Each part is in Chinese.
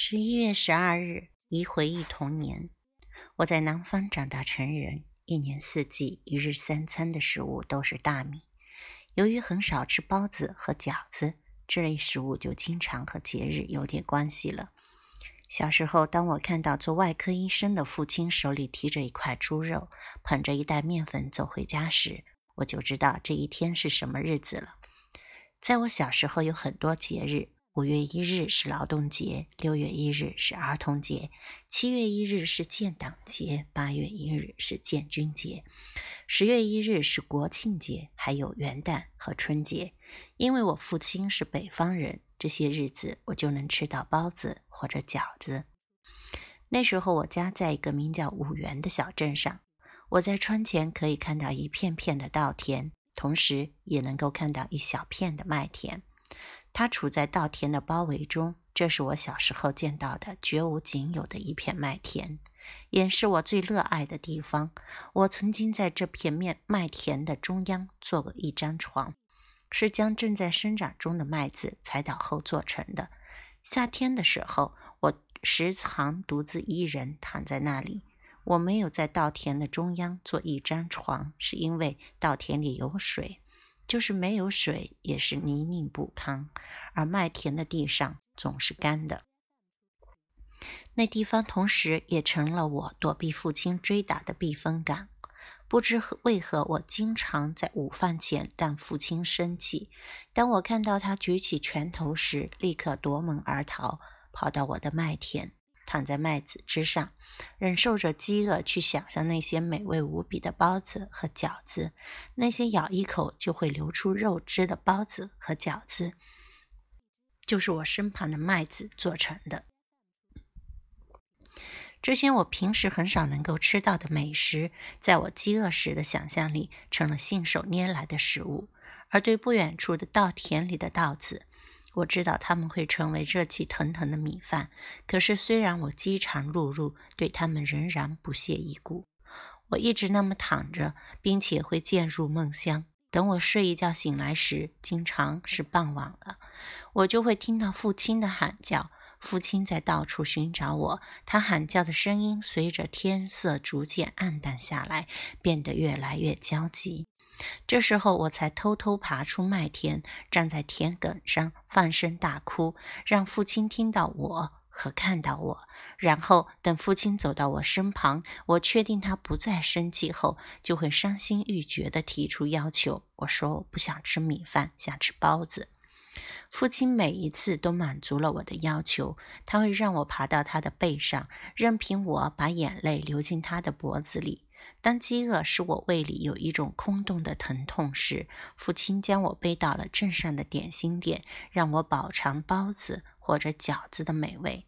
十一月十二日，一回忆童年。我在南方长大成人，一年四季一日三餐的食物都是大米。由于很少吃包子和饺子这类食物，就经常和节日有点关系了。小时候，当我看到做外科医生的父亲手里提着一块猪肉，捧着一袋面粉走回家时，我就知道这一天是什么日子了。在我小时候，有很多节日。五月一日是劳动节，六月一日是儿童节，七月一日是建党节，八月一日是建军节，十月一日是国庆节，还有元旦和春节。因为我父亲是北方人，这些日子我就能吃到包子或者饺子。那时候我家在一个名叫五原的小镇上，我在窗前可以看到一片片的稻田，同时也能够看到一小片的麦田。它处在稻田的包围中，这是我小时候见到的绝无仅有的一片麦田，也是我最热爱的地方。我曾经在这片面麦田的中央做过一张床，是将正在生长中的麦子踩倒后做成的。夏天的时候，我时常独自一人躺在那里。我没有在稻田的中央做一张床，是因为稻田里有水。就是没有水，也是泥泞不堪，而麦田的地上总是干的。那地方同时也成了我躲避父亲追打的避风港。不知为何，我经常在午饭前让父亲生气。当我看到他举起拳头时，立刻夺门而逃，跑到我的麦田。躺在麦子之上，忍受着饥饿，去想象那些美味无比的包子和饺子，那些咬一口就会流出肉汁的包子和饺子，就是我身旁的麦子做成的。这些我平时很少能够吃到的美食，在我饥饿时的想象力，成了信手拈来的食物。而对不远处的稻田里的稻子，我知道他们会成为热气腾腾的米饭，可是虽然我饥肠辘辘，对他们仍然不屑一顾。我一直那么躺着，并且会渐入梦乡。等我睡一觉醒来时，经常是傍晚了，我就会听到父亲的喊叫。父亲在到处寻找我，他喊叫的声音随着天色逐渐暗淡下来，变得越来越焦急。这时候，我才偷偷爬出麦田，站在田埂上，放声大哭，让父亲听到我和看到我。然后等父亲走到我身旁，我确定他不再生气后，就会伤心欲绝地提出要求。我说我不想吃米饭，想吃包子。父亲每一次都满足了我的要求，他会让我爬到他的背上，任凭我把眼泪流进他的脖子里。当饥饿使我胃里有一种空洞的疼痛时，父亲将我背到了镇上的点心店，让我饱尝包子或者饺子的美味。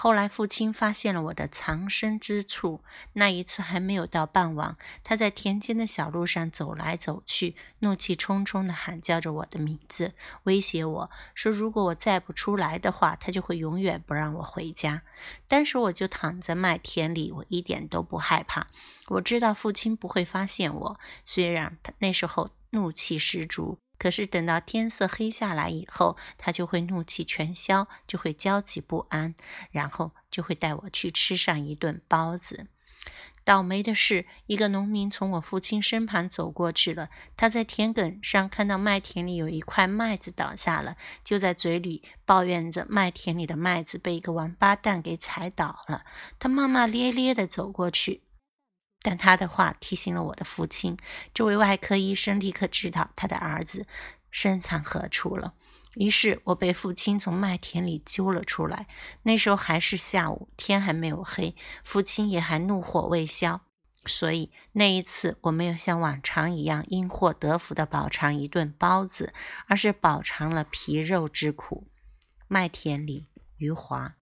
后来，父亲发现了我的藏身之处。那一次还没有到傍晚，他在田间的小路上走来走去，怒气冲冲地喊叫着我的名字，威胁我说：“如果我再不出来的话，他就会永远不让我回家。”当时我就躺在麦田里，我一点都不害怕。我知道父亲不会发现我，虽然他那时候怒气十足。可是等到天色黑下来以后，他就会怒气全消，就会焦急不安，然后就会带我去吃上一顿包子。倒霉的是，一个农民从我父亲身旁走过去了，他在田埂上看到麦田里有一块麦子倒下了，就在嘴里抱怨着麦田里的麦子被一个王八蛋给踩倒了。他骂骂咧咧地走过去。但他的话提醒了我的父亲，这位外科医生立刻知道他的儿子身藏何处了。于是我被父亲从麦田里揪了出来。那时候还是下午，天还没有黑，父亲也还怒火未消。所以那一次我没有像往常一样因祸得福的饱尝一顿包子，而是饱尝了皮肉之苦。麦田里，余华。